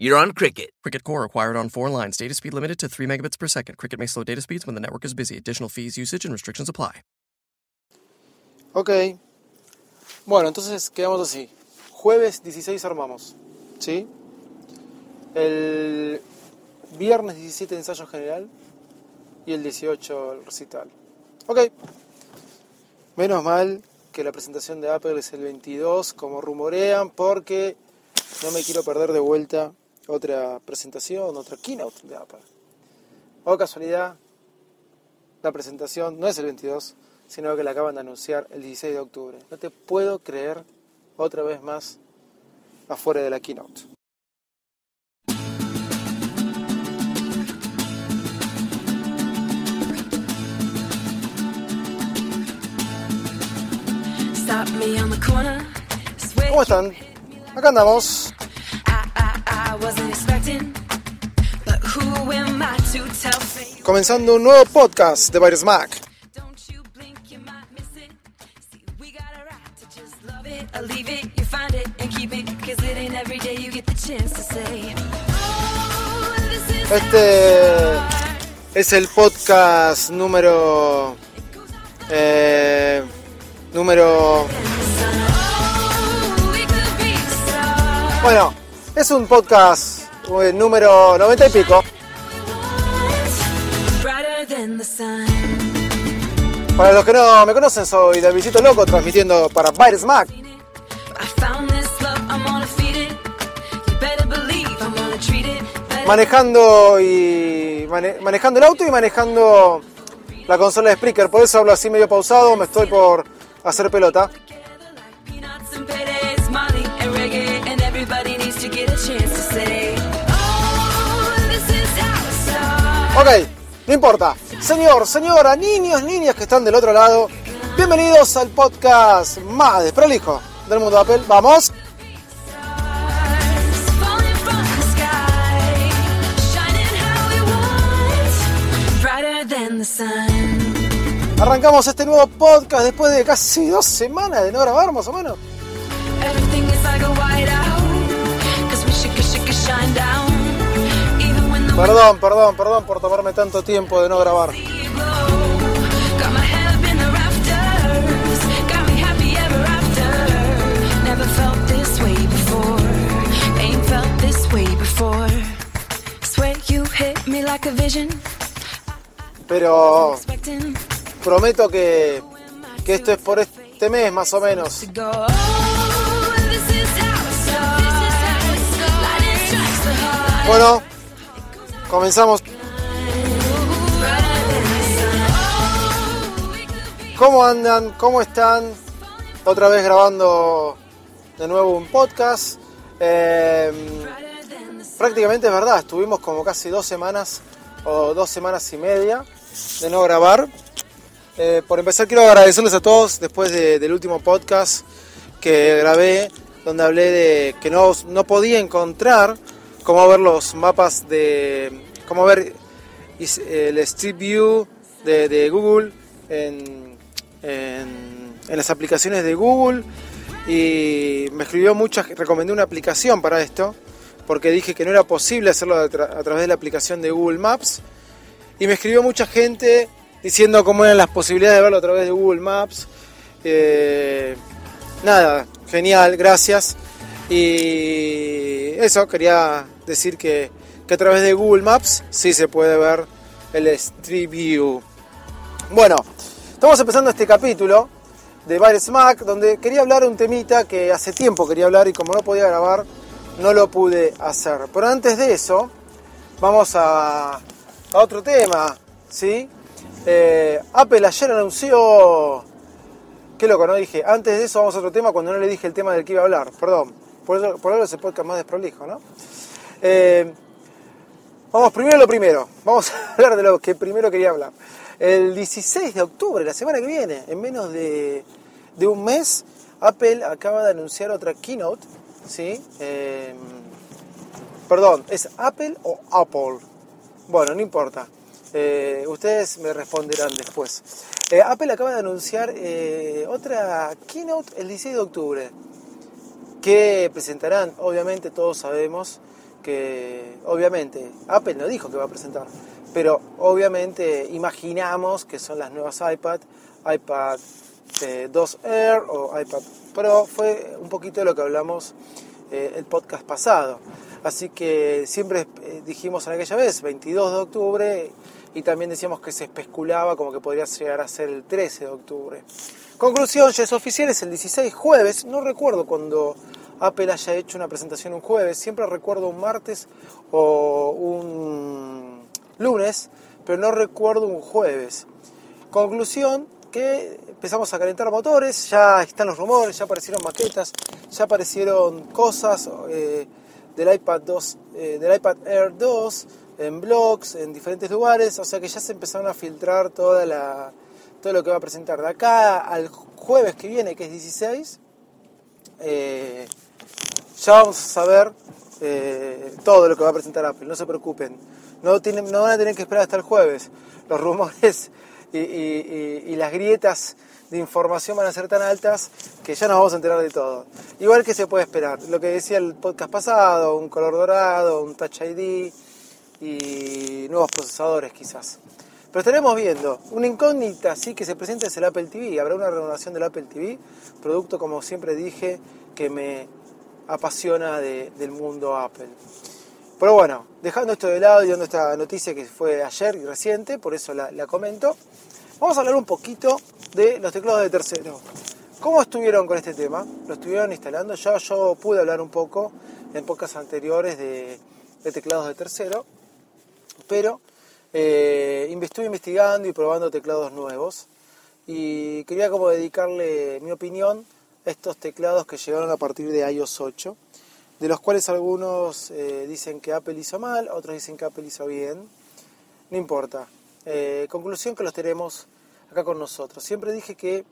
you're on Cricket. Cricket Core acquired on four lines. Data speed limited to 3 megabits per second. Cricket may slow data speeds when the network is busy. Additional fees, usage, and restrictions apply. Ok. Bueno, entonces quedamos así. Jueves 16 armamos. ¿Sí? El viernes 17 ensayo general y el 18 el recital. Ok. Menos mal que la presentación de Apple es el 22, como rumorean, porque no me quiero perder de vuelta otra presentación, otra keynote de Apple. O casualidad, la presentación no es el 22, sino que la acaban de anunciar el 16 de octubre. No te puedo creer otra vez más afuera de la keynote. ¿Cómo están? Acá andamos. Comenzando un nuevo podcast de Virus Mac. Este es el podcast número eh, número bueno es un podcast eh, número 90 y pico. Para los que no me conocen soy Davidito Loco transmitiendo para Virus Mac. Manejando y mane- manejando el auto y manejando la consola de Spreaker. Por eso hablo así medio pausado, me estoy por hacer pelota. Ok, no importa. Señor, señora, niños, niñas que están del otro lado, bienvenidos al podcast más desprolijo del mundo Apple. Vamos. Arrancamos este nuevo podcast después de casi dos semanas de no grabar, más o menos. Perdón, perdón, perdón por tomarme tanto tiempo de no grabar. Pero prometo que, que esto es por este mes más o menos. Bueno, comenzamos. ¿Cómo andan? ¿Cómo están? Otra vez grabando de nuevo un podcast. Eh, prácticamente es verdad, estuvimos como casi dos semanas o dos semanas y media de no grabar. Eh, por empezar quiero agradecerles a todos después de- del último podcast que grabé donde hablé de que no, no podía encontrar cómo ver los mapas de cómo ver el Street View de, Google en, en- las aplicaciones de Google y me escribió muchas, recomendé una aplicación para esto porque dije que no era posible hacerlo a través de la aplicación de Google Maps y me escribió mucha gente diciendo cómo eran las posibilidades de verlo a través de Google Maps. Eh, nada, genial, gracias. Y eso, quería decir que, que a través de Google Maps sí se puede ver el Street View. Bueno, estamos empezando este capítulo de Virus Mac, donde quería hablar un temita que hace tiempo quería hablar y como no podía grabar, no lo pude hacer. Pero antes de eso, vamos a, a otro tema, ¿sí? Eh, Apple ayer anunció... Qué loco, ¿no? Dije, antes de eso vamos a otro tema cuando no le dije el tema del que iba a hablar. Perdón, por eso, por ese podcast más desprolijo, ¿no? Eh, vamos primero lo primero. Vamos a hablar de lo que primero quería hablar. El 16 de octubre, la semana que viene, en menos de, de un mes, Apple acaba de anunciar otra keynote, ¿sí? Eh, perdón, ¿es Apple o Apple? Bueno, no importa. Eh, ustedes me responderán después. Eh, Apple acaba de anunciar otra keynote el 16 de octubre, que presentarán, obviamente todos sabemos que, obviamente, Apple no dijo que va a presentar, pero obviamente imaginamos que son las nuevas iPad, iPad 2 Air o iPad Pro, fue un poquito de lo que hablamos eh, el podcast pasado. Así que siempre eh, dijimos en aquella vez, 22 de octubre, y también decíamos que se especulaba como que podría llegar a ser el 13 de octubre. Conclusión, ya es oficial, es el 16 jueves, no recuerdo cuando Apple haya hecho una presentación un jueves, siempre recuerdo un martes o un lunes, pero no recuerdo un jueves. Conclusión, que empezamos a calentar motores, ya están los rumores, ya aparecieron maquetas, ya aparecieron cosas eh, del, iPad 2, eh, del iPad Air 2 en blogs, en diferentes lugares, o sea que ya se empezaron a filtrar toda la, todo lo que va a presentar. De acá al jueves que viene, que es 16, eh, ya vamos a saber todo lo que va a presentar Apple, no se preocupen. No van a tener que esperar hasta el jueves. Los rumores y, las grietas de información van a ser tan altas que ya nos vamos a enterar de todo. Igual que se puede esperar, lo que decía el podcast pasado, un color dorado, un Touch ID y nuevos procesadores quizás. Pero estaremos viendo. Una incógnita sí que se presenta es el Apple TV. Habrá una renovación del Apple TV, producto como siempre dije que me apasiona del mundo Apple. Pero bueno, dejando esto de lado y dando esta noticia que fue ayer y reciente, por eso la, comento, vamos a hablar un poquito de los teclados de tercero. ¿Cómo estuvieron con este tema? ¿Lo estuvieron instalando? Ya yo pude hablar un poco en pocas anteriores de, teclados de tercero, pero eh, estuve investigando y probando teclados nuevos y quería como dedicarle mi opinión estos teclados que llegaron a partir de iOS 8 de los cuales algunos eh, dicen que Apple hizo mal, otros dicen que Apple hizo bien. No importa. Eh, conclusión que los tenemos acá con nosotros. Siempre dije que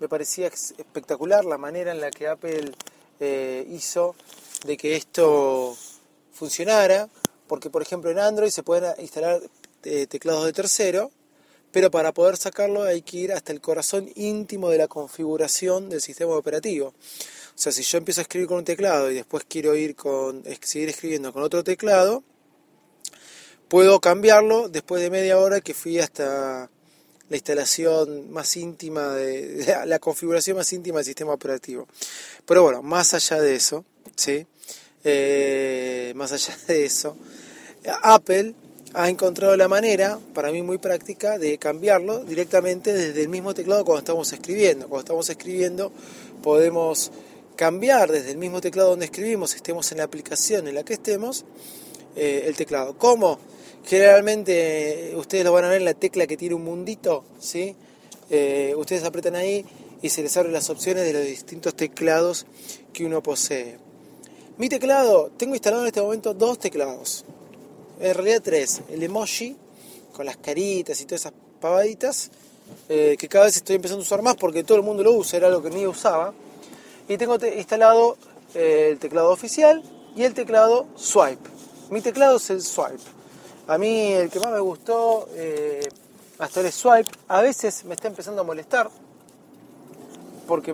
me parecía espectacular la manera en la que Apple eh, hizo de que esto funcionara, porque por ejemplo en Android se pueden instalar teclados de tercero, pero para poder sacarlo hay que ir hasta el corazón íntimo de la configuración del sistema operativo. O sea, si yo empiezo a escribir con un teclado y después quiero ir con, seguir escribiendo con otro teclado, puedo cambiarlo después de media hora que fui hasta la instalación más íntima, de, la configuración más íntima del sistema operativo. Pero bueno, más allá de eso, ¿sí? Eh, más allá de eso, Apple ha encontrado la manera, para mí muy práctica, de cambiarlo directamente desde el mismo teclado cuando estamos escribiendo. Cuando estamos escribiendo podemos cambiar desde el mismo teclado donde escribimos, estemos en la aplicación en la que estemos, eh, el teclado. ¿Cómo? Generalmente ustedes lo van a ver en la tecla que tiene un mundito, ¿sí? Eh, ustedes apretan ahí y se les abren las opciones de los distintos teclados que uno posee. Mi teclado, tengo instalado en este momento dos teclados, en realidad tres, el emoji con las caritas y todas esas pavaditas, eh, que cada vez estoy empezando a usar más porque todo el mundo lo usa, era algo que ni usaba y tengo instalado eh, el teclado oficial y el teclado swipe. Mi teclado es el swipe. A mí el que más me gustó eh, hasta el swipe, a veces me está empezando a molestar porque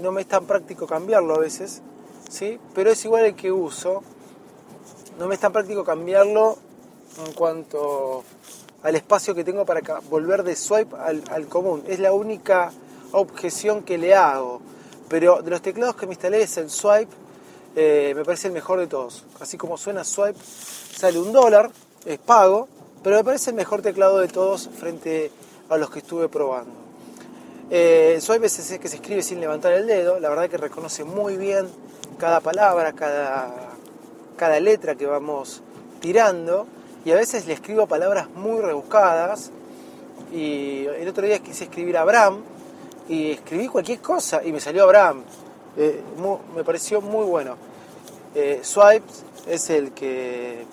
no me es tan práctico cambiarlo a veces, ¿sí? pero es igual el que uso. No me es tan práctico cambiarlo en cuanto al espacio que tengo para volver de swipe al, común. Es la única objeción que le hago pero de los teclados que me instalé es el Swipe, eh, me parece el mejor de todos. Así como suena Swipe, sale un dólar, es pago, pero me parece el mejor teclado de todos frente a los que estuve probando. Eh, Swipe es ese que se escribe sin levantar el dedo, la verdad que reconoce muy bien cada palabra, cada, cada letra que vamos tirando y a veces le escribo palabras muy rebuscadas y el otro día quise escribir Abraham y escribí cualquier cosa y me salió Abraham. Eh, me pareció muy bueno. Eh, Swipe es el que,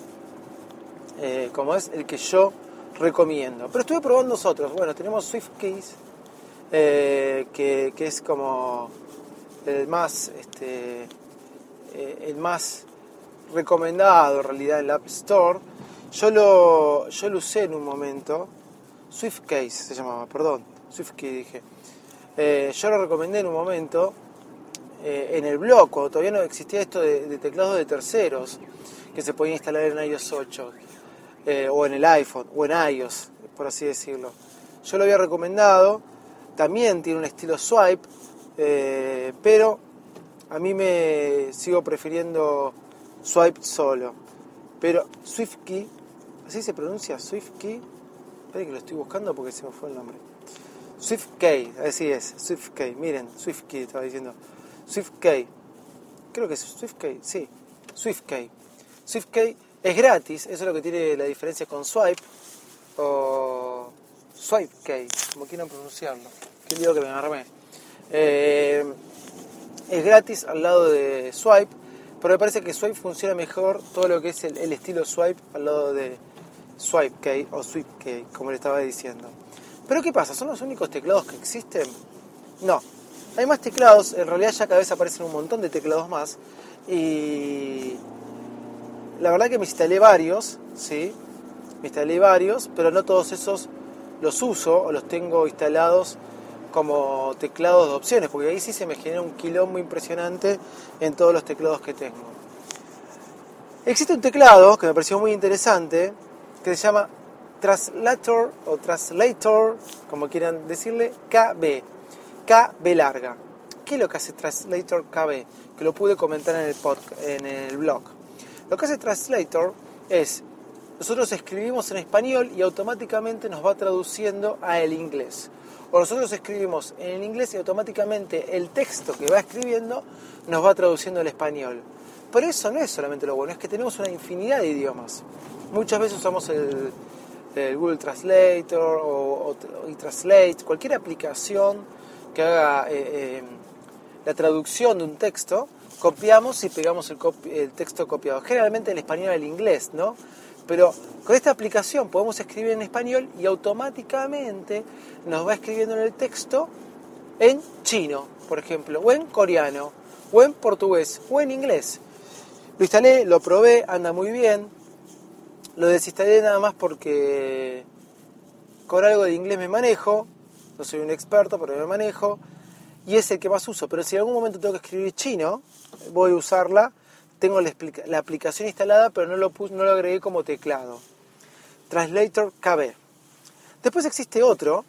eh, como es, el que yo recomiendo. Pero estuve probando otros. Bueno, tenemos SwiftKeys, eh, que, que, es como el más, este, eh, el más recomendado en realidad en la App Store. Yo lo, yo lo usé en un momento. SwiftCase se llamaba, perdón. SwiftKey dije. Eh, yo lo recomendé en un momento en el blog, cuando todavía no existía esto de, de teclados de terceros que se podía instalar en iOS 8. Eh, o en el iPhone, o en iOS, por así decirlo. Yo lo había recomendado, también tiene un estilo swipe, eh, pero a mí me sigo prefiriendo swipe solo. Pero SwiftKey, así se pronuncia SwiftKey, esperen que lo estoy buscando porque se me fue el nombre. SwiftKey, así es, SwiftKey, miren, SwiftKey estaba diciendo. SwiftKey, creo que es SwiftKey, sí, SwiftKey. SwiftKey es gratis, eso es lo que tiene la diferencia con Swipe o Swipe Key, como quieran pronunciarlo. Qué lío que me armé. Eh, es gratis al lado de Swipe, pero me parece que Swipe funciona mejor todo lo que es el, estilo Swipe al lado de Swipe Key o Swipe Key, como le estaba diciendo. Pero ¿qué pasa? ¿Son los únicos teclados que existen? No. Hay más teclados, en realidad ya cada vez aparecen un montón de teclados más y la verdad que me instalé varios, ¿sí? Me instalé varios, pero no todos esos los uso o los tengo instalados como teclados de opciones, porque ahí sí se me genera un quilombo impresionante en todos los teclados que tengo. Existe un teclado que me pareció muy interesante, que se llama Translator o Translator, como quieran decirle, KB. KB larga. ¿Qué es lo que hace Translator KB? Que lo pude comentar en el, podcast, en el blog. Lo que hace Translator es, nosotros escribimos en español y automáticamente nos va traduciendo a el inglés. O nosotros escribimos en inglés y automáticamente el texto que va escribiendo nos va traduciendo al español. Pero eso no es solamente lo bueno, es que tenemos una infinidad de idiomas. Muchas veces usamos el, Google Translator o, Translate, cualquier aplicación que haga eh, eh, la traducción de un texto copiamos y pegamos el, texto copiado. Generalmente el español al inglés, ¿no? Pero con esta aplicación podemos escribir en español y automáticamente nos va escribiendo en el texto en chino, por ejemplo, o en coreano, o en portugués, o en inglés. Lo instalé, lo probé, anda muy bien. Lo desinstalé nada más porque con algo de inglés me manejo. No soy un experto, pero me manejo y es el que más uso. Pero si en algún momento tengo que escribir chino, voy a usarla. Tengo la, aplicación instalada, pero no lo, no lo agregué como teclado. Translator KB. Después existe otro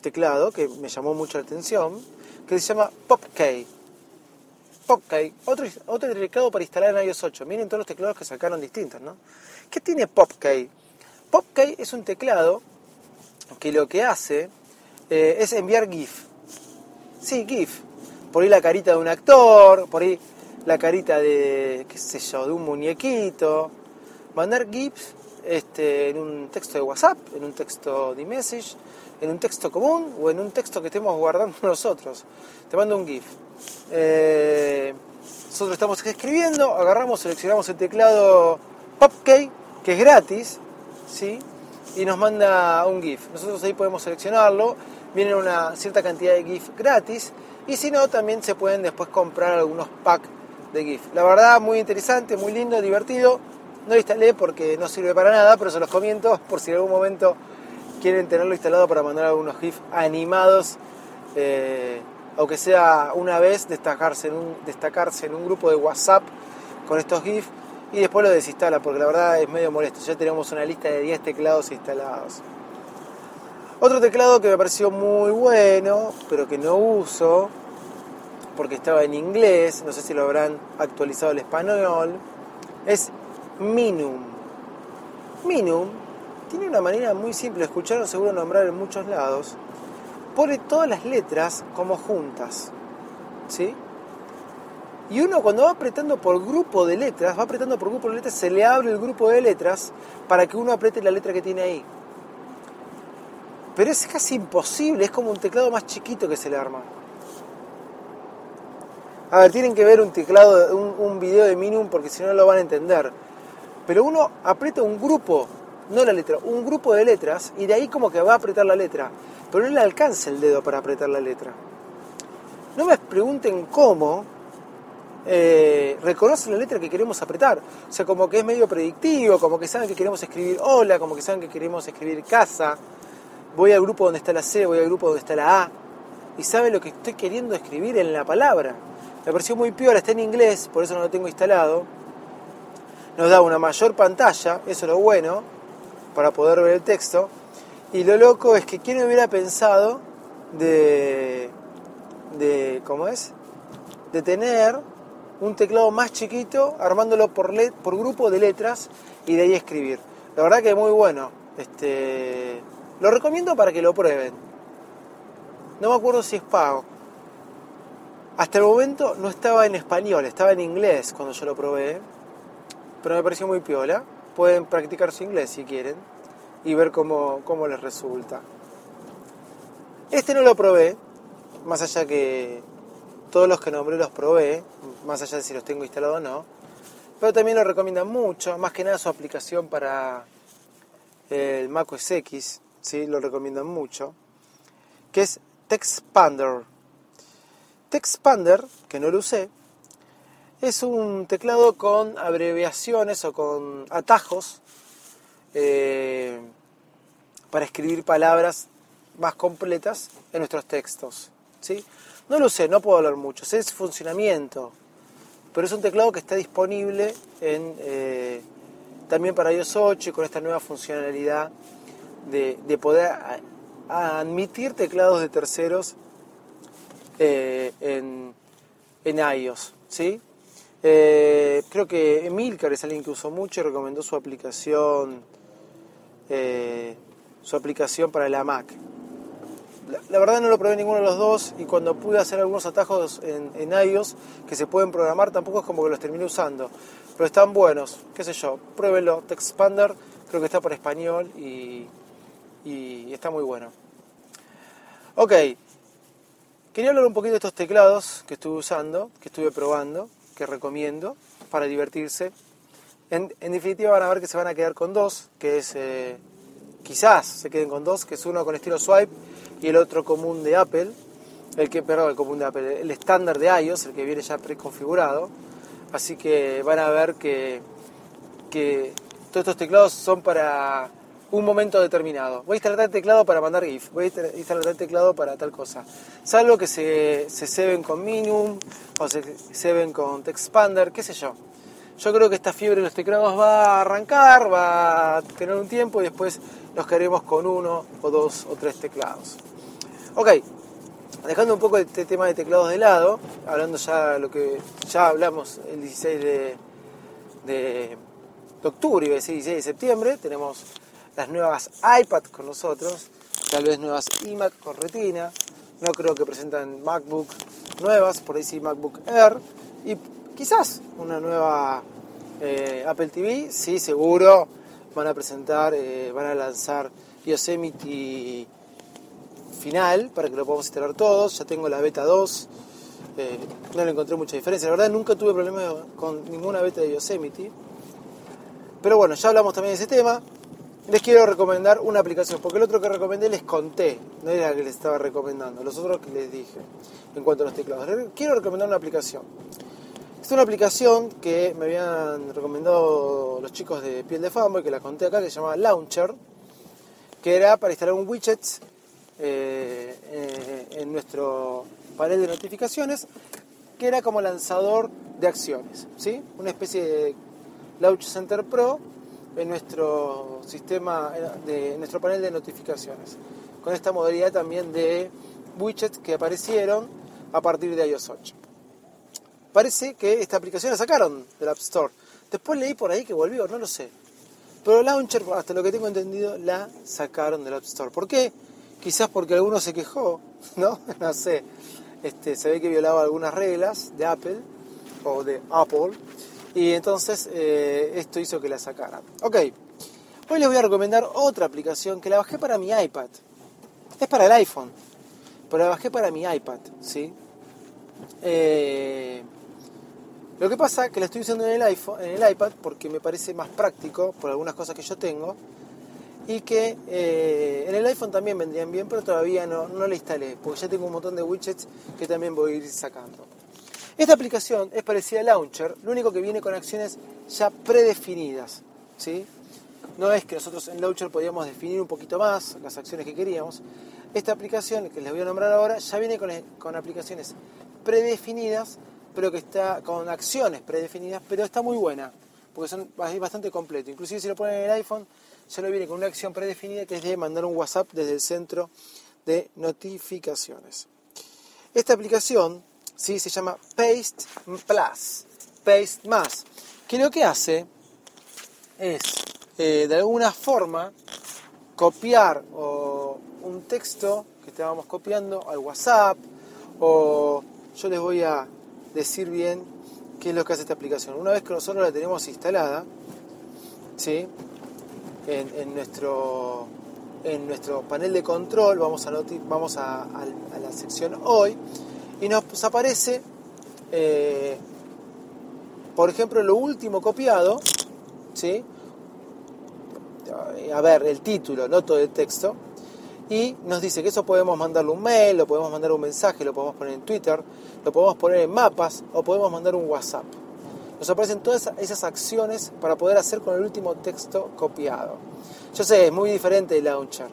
teclado que me llamó mucho la atención, que se llama PopK. PopK, otro, otro teclado para instalar en iOS 8. Miren todos los teclados que sacaron distintos, ¿no? ¿Qué tiene PopK? PopK es un teclado que lo que hace eh, es enviar GIF. Sí, GIF. Por ahí la carita de un actor, por ahí la carita de, qué sé yo, de un muñequito. Mandar GIFs este, en un texto de WhatsApp, en un texto de message, en un texto común o en un texto que estemos guardando nosotros. Te mando un GIF. Eh, nosotros estamos escribiendo, agarramos, seleccionamos el teclado PopKey, que es gratis, ¿sí? y nos manda un GIF. Nosotros ahí podemos seleccionarlo vienen una cierta cantidad de GIF gratis y si no también se pueden después comprar algunos packs de GIF. La verdad muy interesante, muy lindo, divertido. No lo instalé porque no sirve para nada, pero se los comento por si en algún momento quieren tenerlo instalado para mandar algunos GIF animados, eh, aunque sea una vez destacarse en, un, destacarse en un grupo de WhatsApp con estos GIF y después lo desinstala porque la verdad es medio molesto. Ya tenemos una lista de 10 teclados instalados. Otro teclado que me pareció muy bueno, pero que no uso, porque estaba en inglés, no sé si lo habrán actualizado al español, es Minum. Minum tiene una manera muy simple, escucharon seguro nombrar en muchos lados, pone todas las letras como juntas, ¿sí? Y uno cuando va apretando por grupo de letras, va apretando por grupo de letras, se le abre el grupo de letras para que uno apriete la letra que tiene ahí. Pero es casi imposible, es como un teclado más chiquito que se le arma. A ver, tienen que ver un teclado, un, un video de Minimum porque si no lo van a entender. Pero uno aprieta un grupo no la letra, un grupo de letras y de ahí como que va a apretar la letra, pero no le alcanza el dedo para apretar la letra. No me pregunten cómo eh, reconoce la letra que queremos apretar. O sea, como que es medio predictivo, como que saben que queremos escribir hola, como que saben que queremos escribir casa. Voy al grupo donde está la C, voy al grupo donde está la A. Y sabe lo que estoy queriendo escribir en la palabra. Me pareció muy peor, está en inglés, por eso no lo tengo instalado. Nos da una mayor pantalla, eso es lo bueno, para poder ver el texto. Y lo loco es que quién hubiera pensado de, de ¿cómo es? De tener un teclado más chiquito, armándolo por, por grupo de letras y de ahí escribir. La verdad que es muy bueno. Este, lo recomiendo para que lo prueben. No me acuerdo si es pago. Hasta el momento no estaba en español, estaba en inglés cuando yo lo probé. Pero me pareció muy piola. Pueden practicar su inglés si quieren y ver cómo, cómo les resulta. Este no lo probé, más allá que todos los que nombré los probé, más allá de si los tengo instalados o no. Pero también lo recomiendan mucho, más que nada su aplicación para el Mac OS X, ¿sí? lo recomiendan mucho, que es TextPander. TextPander, que no lo usé, es un teclado con abreviaciones o con atajos eh, para escribir palabras más completas en nuestros textos. ¿sí? No lo sé, no puedo hablar mucho, sé su funcionamiento, pero es un teclado que está disponible en, eh, también para iOS 8 y con esta nueva funcionalidad de, poder admitir teclados de terceros eh, en, en, iOS. ¿sí? Eh, creo que Emilcar es alguien que usó mucho y recomendó su aplicación, su aplicación para la Mac. La, verdad no lo probé ninguno de los dos y cuando pude hacer algunos atajos en, en iOS que se pueden programar tampoco es como que los terminé usando. Pero están buenos, qué sé yo, pruébenlo. TextPander creo que está para español y, y está muy bueno. Ok, quería hablar un poquito de estos teclados que estuve usando, que estuve probando, que recomiendo para divertirse. En, definitiva van a ver que se van a quedar con dos, que es, eh, quizás se queden con dos, que es uno con estilo swipe y el otro común de Apple, el que, perdón, el común de Apple, el estándar de iOS, el que viene ya preconfigurado. Así que van a ver que, que todos estos teclados son para un momento determinado. Voy a instalar el teclado para mandar GIF, voy a instalar el teclado para tal cosa. Salvo que se, se ceben con Minimum o se ceben con TextPander, qué sé yo. Yo creo que esta fiebre de los teclados va a arrancar, va a tener un tiempo y después nos quedaremos con uno o dos o tres teclados. Ok, dejando un poco este tema de teclados de lado, hablando ya de lo que ya hablamos el 16 de, de, octubre, y el 16 de septiembre, tenemos las nuevas iPad con nosotros, tal vez nuevas iMac con retina, no creo que presentan MacBook nuevas, por ahí sí MacBook Air, y quizás una nueva eh, Apple TV, sí, seguro, van a presentar, eh, van a lanzar Yosemite final para que lo podamos instalar todos. Ya tengo la beta 2, eh, no le encontré mucha diferencia. La verdad, nunca tuve problemas con ninguna beta de Yosemite. Pero bueno, ya hablamos también de ese tema. Les quiero recomendar una aplicación, porque el otro que recomendé les conté, no era el que les estaba recomendando, los otros que les dije en cuanto a los teclados. Quiero recomendar una aplicación. Es una aplicación que me habían recomendado los chicos de Piel de Fanboy, que la conté acá, que se llama Launcher, que era para instalar un widget eh, eh, en nuestro panel de notificaciones, que era como lanzador de acciones, ¿sí? Una especie de Launch Center Pro en nuestro sistema, de en nuestro panel de notificaciones, con esta modalidad también de widgets que aparecieron a partir de iOS 8 parece que esta aplicación la sacaron del App Store. Después leí por ahí que volvió, no lo sé. Pero Launcher, hasta lo que tengo entendido, la sacaron del App Store. ¿Por qué? Quizás porque alguno se quejó, ¿no? No sé. Este, se ve que violaba algunas reglas de Apple o de Apple. Y entonces eh, esto hizo que la sacaran. Ok. Hoy les voy a recomendar otra aplicación que la bajé para mi iPad. Es para el iPhone. Pero la bajé para mi iPad, ¿sí? Eh, lo que pasa es que la estoy usando en el, iPhone, en el iPad porque me parece más práctico por algunas cosas que yo tengo y que eh, en el iPhone también vendrían bien, pero todavía no, no la instalé, porque ya tengo un montón de widgets que también voy a ir sacando. Esta aplicación es parecida a Launcher, lo único que viene con acciones ya predefinidas. ¿sí? No es que nosotros en Launcher podíamos definir un poquito más las acciones que queríamos. Esta aplicación, que les voy a nombrar ahora, ya viene con, con aplicaciones predefinidas, pero que está con acciones predefinidas, pero está muy buena, porque son, es bastante completo. Inclusive si lo ponen en el iPhone, ya lo viene con una acción predefinida que es de mandar un WhatsApp desde el centro de notificaciones. Esta aplicación ¿sí? se llama Paste Plus, Paste Más, que lo que hace es eh, de alguna forma copiar un texto que estábamos copiando al WhatsApp o yo les voy a decir bien qué es lo que hace esta aplicación. Una vez que nosotros la tenemos instalada, ¿sí? en, nuestro, en nuestro panel de control, vamos a, vamos a, la sección hoy, y nos aparece, eh, por ejemplo, lo último copiado, ¿sí? a ver, el título, no todo el texto, y nos dice que eso podemos mandarle un mail, lo podemos mandar un mensaje, lo podemos poner en Twitter, lo podemos poner en mapas o podemos mandar un WhatsApp nos aparecen todas esas acciones para poder hacer con el último texto copiado. Yo sé, es muy diferente de Launcher.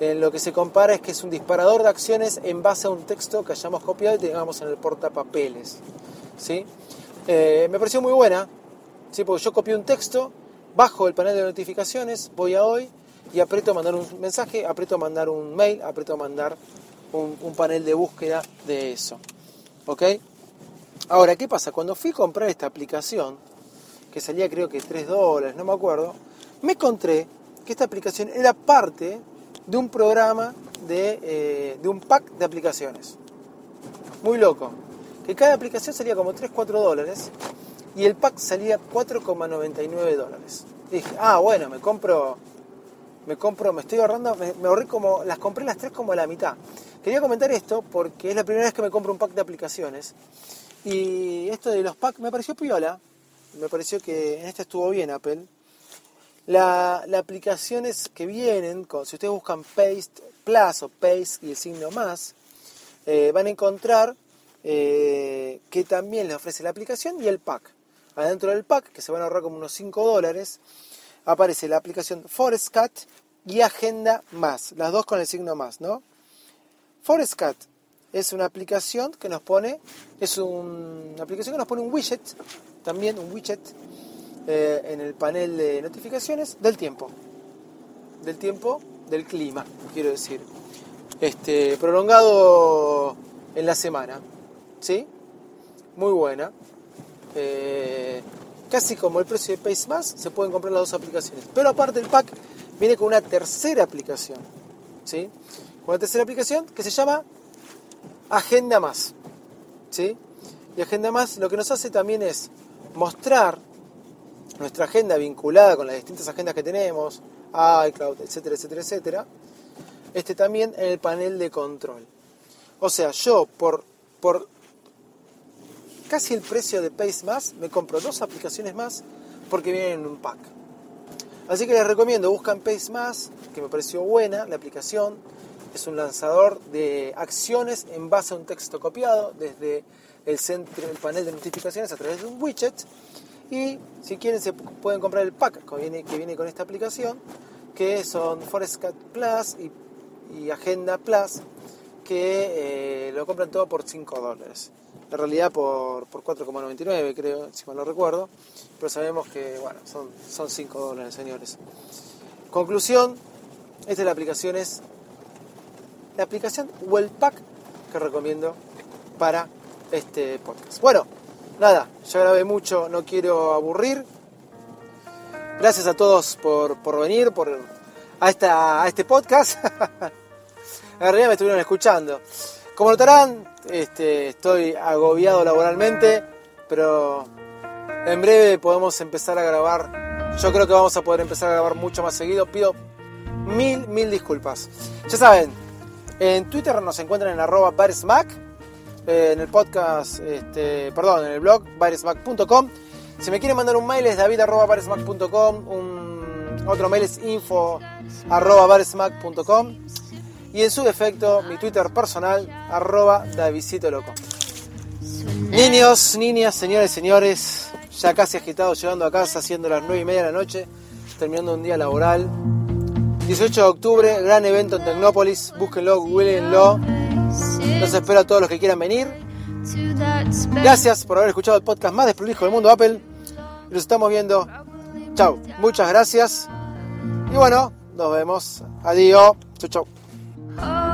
En lo que se compara es que es un disparador de acciones en base a un texto que hayamos copiado y tengamos en el portapapeles. ¿sí? Eh, me pareció muy buena, ¿sí? porque yo copié un texto, bajo el panel de notificaciones, voy a hoy y aprieto a mandar un mensaje, aprieto a mandar un mail, aprieto a mandar un, panel de búsqueda de eso. ¿Ok? Ahora, ¿qué pasa? Cuando fui a comprar esta aplicación, que salía creo que 3 dólares, no me acuerdo, me encontré que esta aplicación era parte de un programa de, eh, de un pack de aplicaciones. Muy loco. Que cada aplicación salía como 3, 4 dólares y el pack salía 4,99 dólares. dije, ah, bueno, me compro, me compro, me estoy ahorrando, me, me, ahorré como, las compré las tres como a la mitad. Quería comentar esto porque es la primera vez que me compro un pack de aplicaciones y esto de los packs me pareció piola, me pareció que en este estuvo bien Apple. Las la aplicaciones que vienen, si ustedes buscan Paste Plus o Paste y el signo más, eh, van a encontrar eh, que también les ofrece la aplicación y el pack. Adentro del pack, que se van a ahorrar como unos 5 dólares, aparece la aplicación ForestCat y Agenda Más, las dos con el signo más, ¿no? ForestCat es una aplicación que nos pone, es una aplicación que nos pone un widget, también un widget eh, en el panel de notificaciones del tiempo, del tiempo, del clima, quiero decir, este, prolongado en la semana, ¿sí? Muy buena. Eh, casi como el precio de Pace Más, se pueden comprar las dos aplicaciones. Pero aparte el pack viene con una tercera aplicación, ¿sí? Con una tercera aplicación que se llama Agenda Más. ¿sí? Y Agenda Más lo que nos hace también es mostrar nuestra agenda vinculada con las distintas agendas que tenemos, iCloud, etcétera, etcétera, etcétera. Este también en el panel de control. O sea, yo por, por casi el precio de Pace Más me compro dos aplicaciones más porque vienen en un pack. Así que les recomiendo, buscan Pace Más, que me pareció buena la aplicación es un lanzador de acciones en base a un texto copiado desde el, panel de notificaciones a través de un widget. Y si quieren se pueden comprar el pack que viene, que viene con esta aplicación, que son Forescat Plus y, Agenda Plus, que eh, lo compran todo por 5 dólares. En realidad por, por 4,99 creo, si mal no recuerdo, pero sabemos que bueno, son, son 5 dólares, señores. Conclusión, esta es la aplicación es la aplicación o el pack que recomiendo para este podcast. Bueno, nada, ya grabé mucho, no quiero aburrir. Gracias a todos por, venir por, a, esta, a este podcast. en realidad me estuvieron escuchando. Como notarán, este, estoy agobiado laboralmente, pero en breve podemos empezar a grabar. Yo creo que vamos a poder empezar a grabar mucho más seguido. Pido mil, mil disculpas. Ya saben, en Twitter nos encuentran en arroba baresmac, eh, en el podcast, este, perdón, en el blog baresmac.com. Si me quieren mandar un mail es david.baresmac.com, un Otro mail es info arroba barsmack.com y en su defecto mi Twitter personal arroba Davidcito Loco. Niños, niñas, señores, señores, ya casi agitados llegando a casa, siendo las 9 y media de la noche, terminando un día laboral. 18 de octubre, gran evento en Tecnópolis, búsquenlo, googleenlo. Los espero a todos los que quieran venir. Gracias por haber escuchado el podcast más desprolijo del mundo Apple. Los estamos viendo. Chao, muchas gracias. Y bueno, nos vemos. Adiós. Chau, chau.